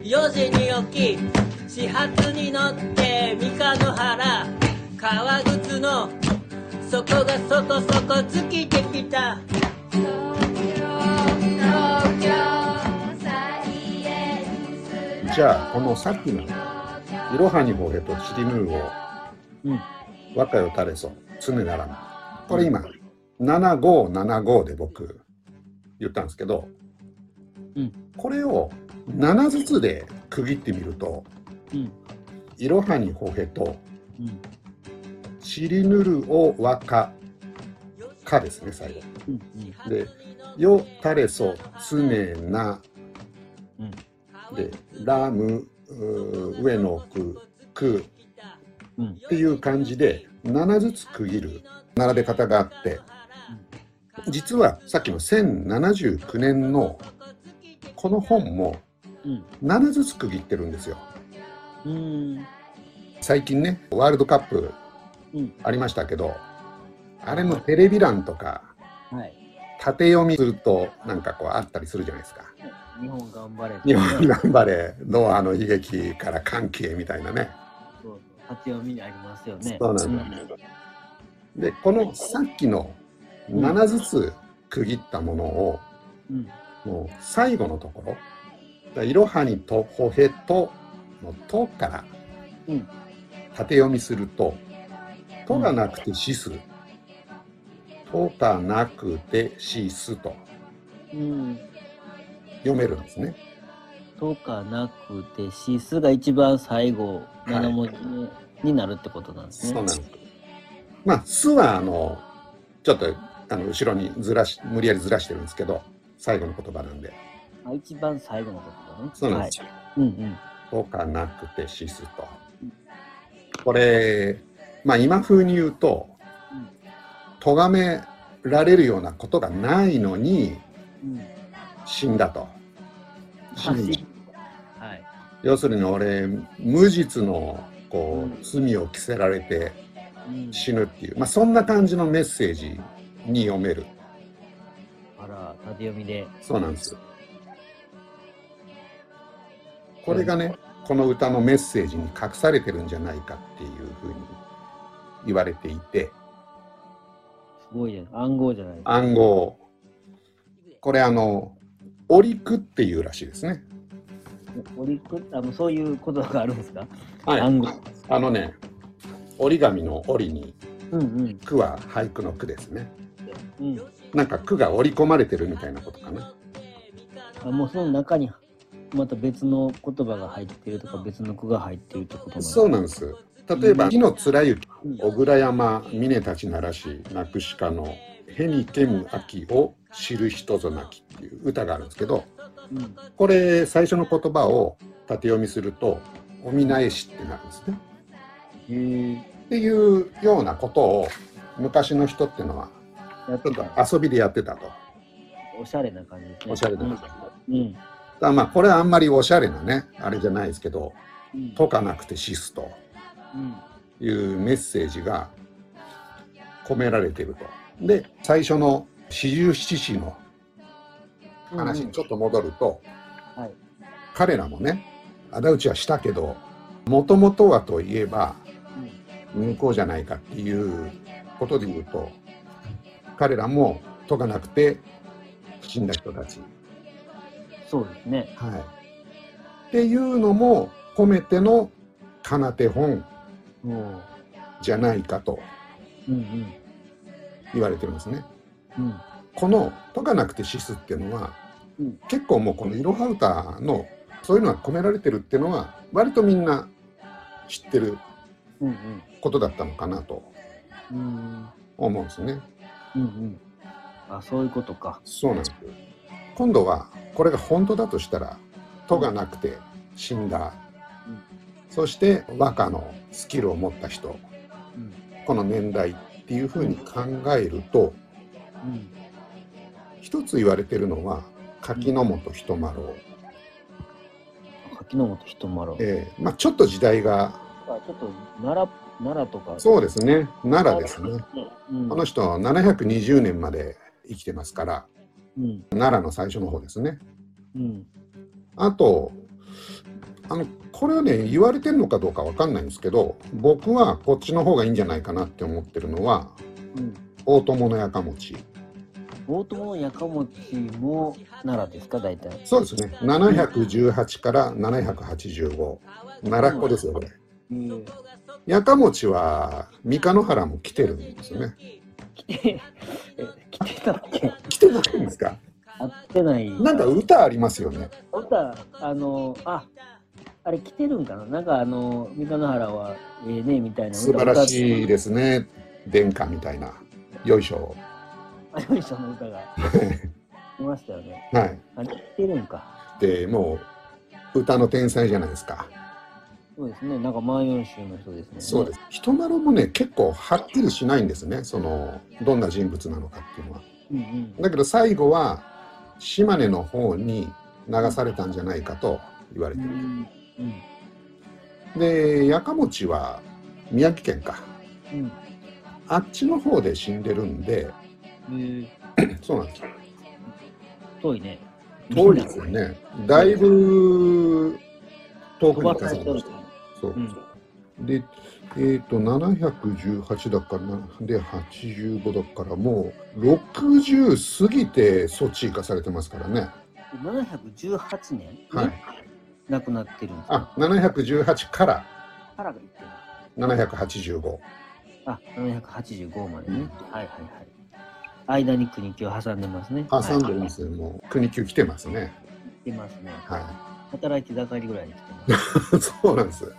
4時に起き始発に乗って三日野原革靴の底がそこそこ尽きてきた。じゃあこのさっきの「いろはにほへとちりぬるをうん。和歌よたれそ常ならぬ」これ今7575で僕言ったんですけど、うん。これを7ずつで区切ってみるとうん。「いろはにほへとうん。ちりぬるを和歌か」ですね最後。うん。で「よたれそ常な」うん。で「ラム」上の句「く」うん。っていう感じで7ずつ区切る並べ方があって実はさっきの1079年のこの本もうん。7ずつ区切ってるんですようん。最近ねワールドカップうん。ありましたけどあれのテレビ欄とかはい。縦読みするとなんかこうあったりするじゃないですか日本頑張れ。日本頑張れノアの悲劇から歓喜へみたいなねそう。縦読みにありますよね。そうなんだでこのさっきの7ずつ区切ったものをうん。もう最後のところ「だいろはにとほへと」の「と」からうん縦読みすると「と」がなくて「しす」「と」がなくて「しす」とうん。読めるんですね。とかなくて、シスが一番最後、い7文字になるってことなんですね。そうなんです。まあ「す」はあのちょっとあの後ろにずらし無理やりずらしてるんですけど最後の言葉なんであ一番最後のことだね。そうなんですよ。はい。うんうん。とかなくてしすと。これ、まあ今風に言うとうん、咎められるようなことがないのにうん。死んだと。死んだはい。要するに俺、無実のこう罪を着せられてうん、死ぬっていう、まあそんな感じのメッセージに読める。あら、縦読みで。そうなんです。これがね、この歌のメッセージに隠されてるんじゃないかっていうふうに言われていて、すごいね。暗号じゃない。暗号。これあの、オリクっていうらしいですね。折りく？あのそういうことがあるんですか、はい。暗号。あのね、折り紙の折に、うんうん。句は俳句の句ですね。うん。なんか句が織り込まれてるみたいなことかな。あもうその中にまた別の言葉が入ってるとか別の句が入ってるってことなんですそうなんです。例えば、火の貫之、うん小倉山峰たちならし、なくしかの、へにけむ秋を知る人ぞなきっていう歌があるんですけど、うん。これ最初の言葉を縦読みすると、おみなえしってなるんですね。っていうようなことを昔の人っていうのはやってちょったと遊びでやってたと。おしゃれな感じですね。おしゃれなうん。うん。だまあこれはあんまりおしゃれなねあれじゃないですけどうん。解かなくてシスとうん。いうメッセージが込められていると。で最初の四十七士の話にちょっと戻ると、はい。彼らもね仇討ちはしたけどもともとはといえば向こうじゃないかっていうことで言うと彼らも解かなくて死んだ人たち。そうですね。はい、っていうのも込めてのかなて本もじゃないかとう。うん言われてるんですね。うん。うん。この「解かなくて死す」っていうのは、うん結構もうこの「いろは歌」のそういうのが込められてるっていうのは割とみんな知ってる。ことだったのかなとうん。思うんですね。うんうん。あ、そういうことか。そうなんです。今度はこれが本当だとしたら「と」がなくて死んだ、うんそして和歌のスキルを持った人うん。この年代っていうふうに考えるとうん。一つ言われてるのは柿の本人丸を、柿の本人丸。えーまあ、ちょっと時代があちょっと奈良、奈良とか。そうですね奈良ですねね。うん。この人は720年まで生きてますからうん。奈良の最初の方ですね。うん。あとあのこれはね言われてるのかどうかわかんないんですけど僕はこっちの方がいいんじゃないかなって思ってるのはうん。大友のやかもち。大友のやかもちも奈良ですか、大体。そうですね。718から785奈良っ子ですよこれ。えー、やかもちは三日野原も来てるんですよね来て、え来てたっけ？来てないんですか？会ってない。なんか歌ありますよね歌、あの、あ、あれ来てるんかな？なんかあの、三日野原はええねみたいな。素晴らしいでですね殿下みたいなよいしょす。よいしょの歌が いましたよね。はいあれ来てるんか。でもう歌の天才じゃないですかそうですね。なんか万葉集の人ですね。そうです。人柄もね、結構はっきりしないんですね。その、どんな人物なのかっていうのは。うんうん。だけど最後は、島根の方に流されたんじゃないかと言われてる。うんうんで、やかもちは宮城県か。うん。あっちの方で死んでるんで、えー、そうなんですよ。遠いね。遠いですよね。だいぶ遠く飛に行かされました。そうう。ん。で、えっ、と、718だからな、で、85だから、もう、60過ぎてそっち行かされてますからね。718年？にはい。亡くなってるんですか？あ、718から腹が言ってる。785。あ、785までね。はいはいはい。間に国木を挟んでますね。挟んでるんはい。もう、国級来てますね。来てますね。は働いて盛りぐらいに来てます。い。そうなんです。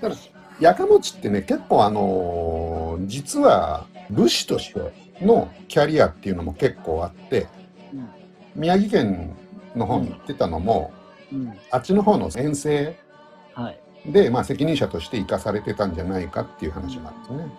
ただ、やかもちってね、結構あのー実は武士としてのキャリアっていうのも結構あって、うん宮城県の方に行ってたのも、うん。あっちの方の遠征はい。で、まあ、責任者として生かされてたんじゃないかっていう話もあるんですね。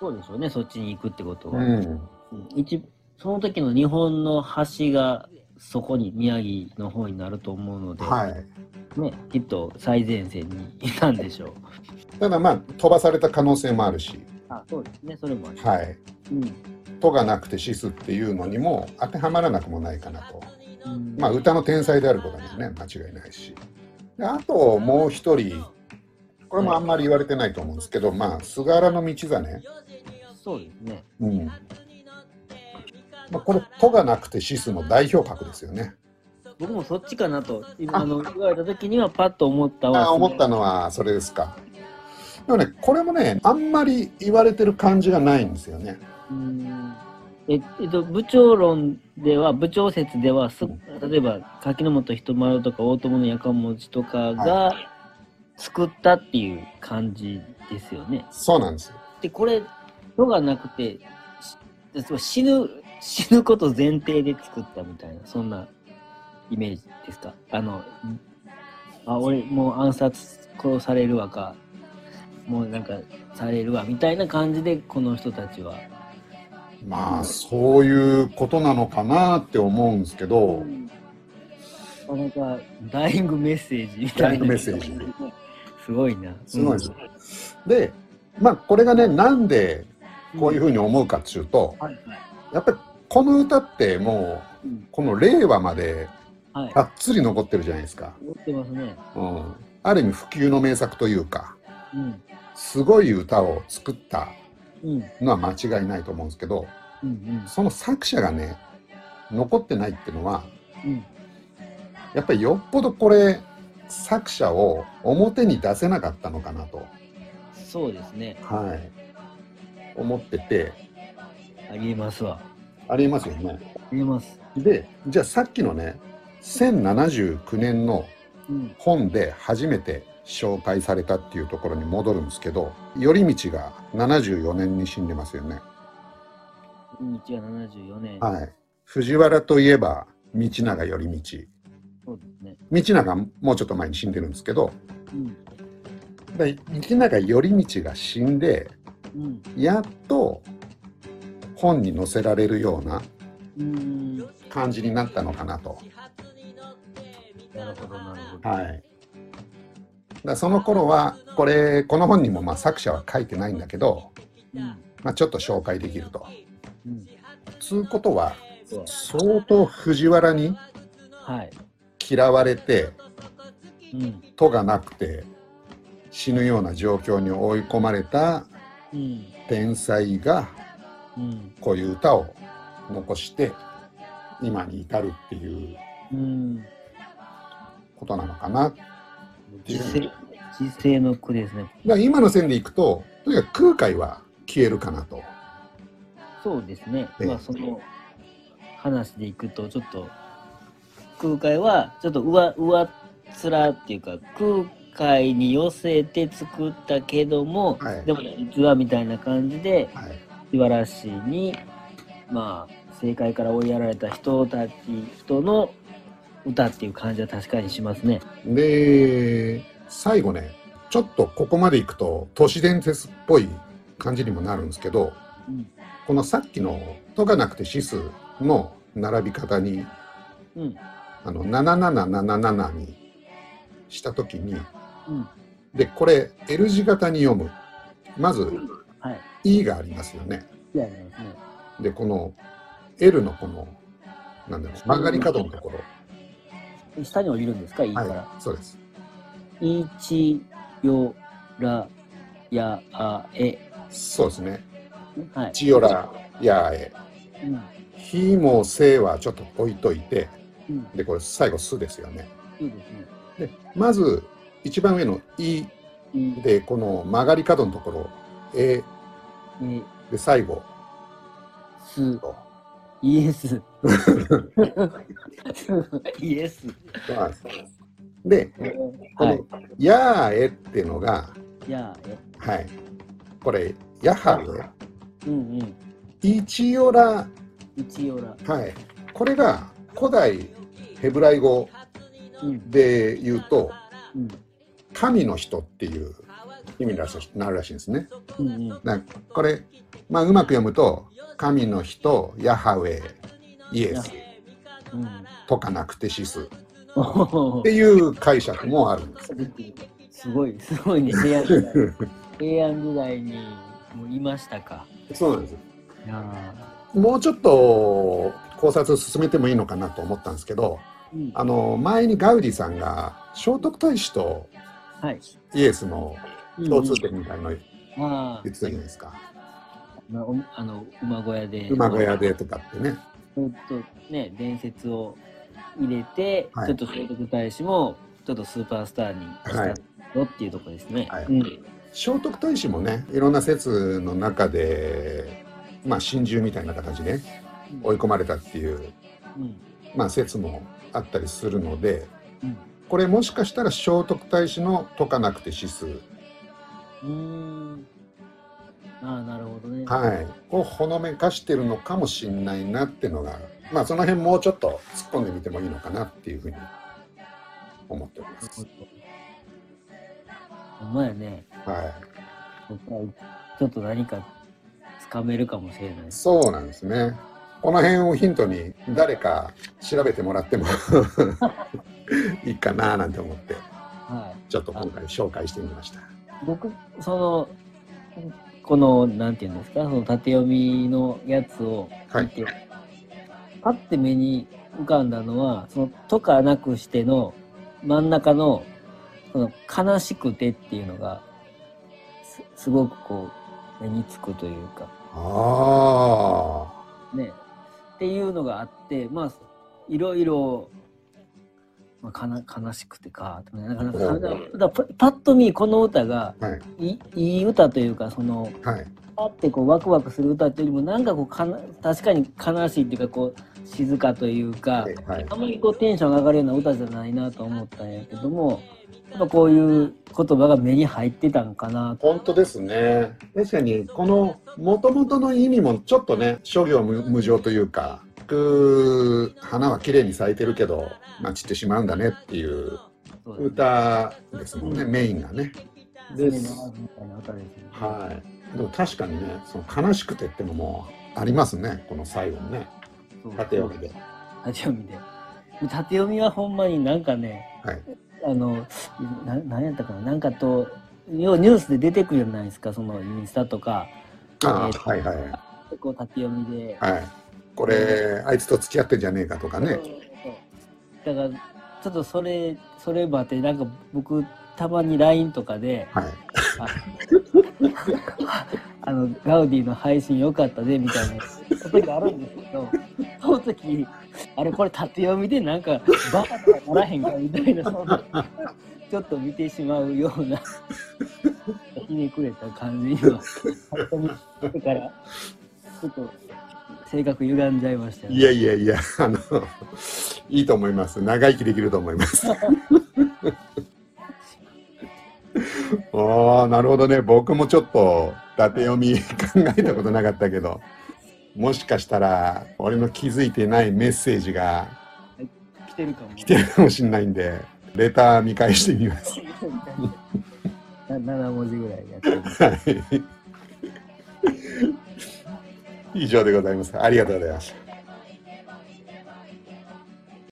そうでしょうね、そっちに行くってことは。うん、うん一その時の日本の橋がそこに宮城の方になると思うので、はい。ね、きっと最前線にいたんでしょう。ただまあ飛ばされた可能性もあるし、あ、そうですね、それもある。はい。うん。とがなくて死すっていうのにも当てはまらなくもないかなと。うんまあ歌の天才であることにはね間違いないし。であともう一人、これもあんまり言われてないと思うんですけど、まあ菅原道真。そうですね。うん。まあこれとがなくて死すの代表格ですよね。僕もそっちかなと、あの言われた時にはパッと思ったわ。あ思ったのはそれですか。でもね、これもね、あんまり言われてる感じがないんですよね。うんええっと、部長論では、部長説では、す例えば柿本人丸とか大友のやかもちとかが作ったっていう感じですよね。そうなんですよ。で、これ、のがなくて、し死ぬ、死ぬこと前提で作ったみたいな、そんなイメージですか？あの、あ、俺もう暗殺殺されるわか、もうなんかされるわ、みたいな感じで、この人たちは。まあ、そういうことなのかなって思うんですけど、なんか、ダイイングメッセージみたいな。ダイイングメッセージ。すごいな。すごいです。で、まあ、これがね、なんでこういうふうに思うかっていうと、はいはい。やっぱりこの歌ってもう、うんこの令和まではい。がっつり残ってるじゃないですか。持ってますね。うん。ある意味普及の名作というか、うん。すごい歌を作ったうん。のは間違いないと思うんですけど、うん。うん。その作者がね、残ってないっていうのは、うん。やっぱりよっぽどこれ、作者を表に出せなかったのかなと、そうですね。はい、思ってて、ありえますわ。ありえますよね。ありえます。で、じゃあさっきのね、1079年のうん。本で初めて紹介されたっていうところに戻るんですけど、頼道が74年に死んでますよね。日が74年。はい。藤原といえば、道長頼道。そうですね。道長もうちょっと前に死んでるんですけど、うん。で道長頼道が死んで、うん。やっと本に載せられるような。感じになったのかなと。なるほど、なるほど。はい。だからその頃は、これ、この本にもまあ作者は書いてないんだけど、うん。まあ、ちょっと紹介できると。うん。つうことは、相当藤原にはい。嫌われて、うん。とがなくて死ぬような状況に追い込まれたうん。天才がうん。こういう歌を残して今に至るっていううん。ことなのかな。だか時世、時世の句ですね。ら今の線でいくととにかく空海は消えるかなと。そうですね。ええまあ、その話でいくと、ちょっと、空海は、ちょっと上、上っ面っていうか、空海に寄せて作ったけども、はいでも実はみたいな感じで、はい素晴らしいに、まあ、正解から追いやられた人たち、人の歌っていう感じは確かにしますね。で最後ねちょっとここまでいくと都市伝説っぽい感じにもなるんですけどうん。このさっきの「とがなくて指数」の並び方にうん。あの7777にした時にうん。でこれ L 字型に読むまずはい。「E」がありますよね。ですね。でこの L のこのなんだろう曲がり角のところ下に降りるんですか？いいから。はいそうですいちよらやあえ。そうですねはい。千代らやえうん。ひもせはちょっと置いといてうん。でこれ最後「す」ですよねいいですね。でまず一番上の「いい」でこの曲がり角のところ「ええ、」で最後す、とイエス。イエス。そうなんですでこのはい。「やーえ」っていうのがやあえ。はいこれ「やはえうんうん。」「いちよら一応ら。」はいこれが古代ヘブライ語うん。で言うとうん。神の人っていう意味になるらしなるらしいんですね。うんうん。だからこれ、まあ、うまく読むと神の人ヤハウェイエスうん。とかなくてシスっていう解釈もあるんです。すごい、すごいね。平安時代。平安時代にもういましたか。そうなんです。もうちょっと考察進めてもいいのかなと思ったんですけどーうん。あの前にガウディさんが聖徳太子とはい。イエスの共通点みたいの言あってたじゃないですか。あ、まあおあの、馬小屋で。馬小屋でとかってね。ちょっとね、伝説を入れて、はいちょっと聖徳太子も、ちょっとスーパースターにしたよっていうところですね。はいうん。聖徳太子もねいろんな説の中でまあ心中みたいな形で追い込まれたっていう、うん。まあ、説もあったりするのでうん。これもしかしたら聖徳太子の解かなくて指数、うーん。ああ、なるほどね。はい、をほのめかしてるのかもしんないなっていうのがまあその辺もうちょっと突っ込んでみてもいいのかなっていうふうに思っております。ほんまやね。はちょっと何かつかめるかもしれないい、。そうなんですね。この辺をヒントに誰か調べてもらっても いいかななんて思ってはい。ちょっと今回紹介してみました。僕、その、この、なんていうんですか、その縦読みのやつを見て、パッて目に浮かんだのは、その、とかなくしての真ん中の、その、悲しくてっていうのが、すすごくこう、目につくというか、あね、っていうのがあって、まあ、いろいろ、まあ、かな悲しくてか、なかなかだだパパッと見この歌がい、いいい歌というか、その、はい、パッてこうワクワクする歌っていうよりもなんかこうかな確かに悲しいっていうかこう静かというかはい、あんまりこうテンションが上がるような歌じゃないなと思ったんやけどもやっぱこういう言葉が目に入ってたんかなと。本当ですね。確かに、この元々の意味もちょっとね、諸行無無常というか、く花は綺麗に咲いてるけど、まあ、散ってしまうんだねっていう歌ですもんね、メインがね。常でねはい。でも確かにね、その悲しくてってのもありますね、この最後のね、縦読みで。縦読みで縦読みはほんまになんかねはい。あのななんやったかななんかと要はニュースで出てくるじゃないですかそのインスタとかああ、えーはいはい結構縦読みではい。これ、あいつと付き合ってんじゃねえかとかね。だからちょっとそれ、そればって、なんか僕、たまに LINE とかで、はい。あの、ガウディの配信良かったで、みたいな時があるんですけど、その時、あれこれ縦読みでなんか、バカとかならへんかみたいな、ちょっと見てしまうような、ひねくれた感じには、本当に、だから、ちょっと、性格歪んじゃいましたよね。いやいやいや、あの、いいと思います。長生きできると思います。ああ、なるほどね。僕もちょっと縦読み考えたことなかったけど、もしかしたら俺の気づいてないメッセージが来てるかも。来てるかもしれないんで、レター見返してみます。な7文字ぐらいやってる。はい。以上でございます。ありがとうございました。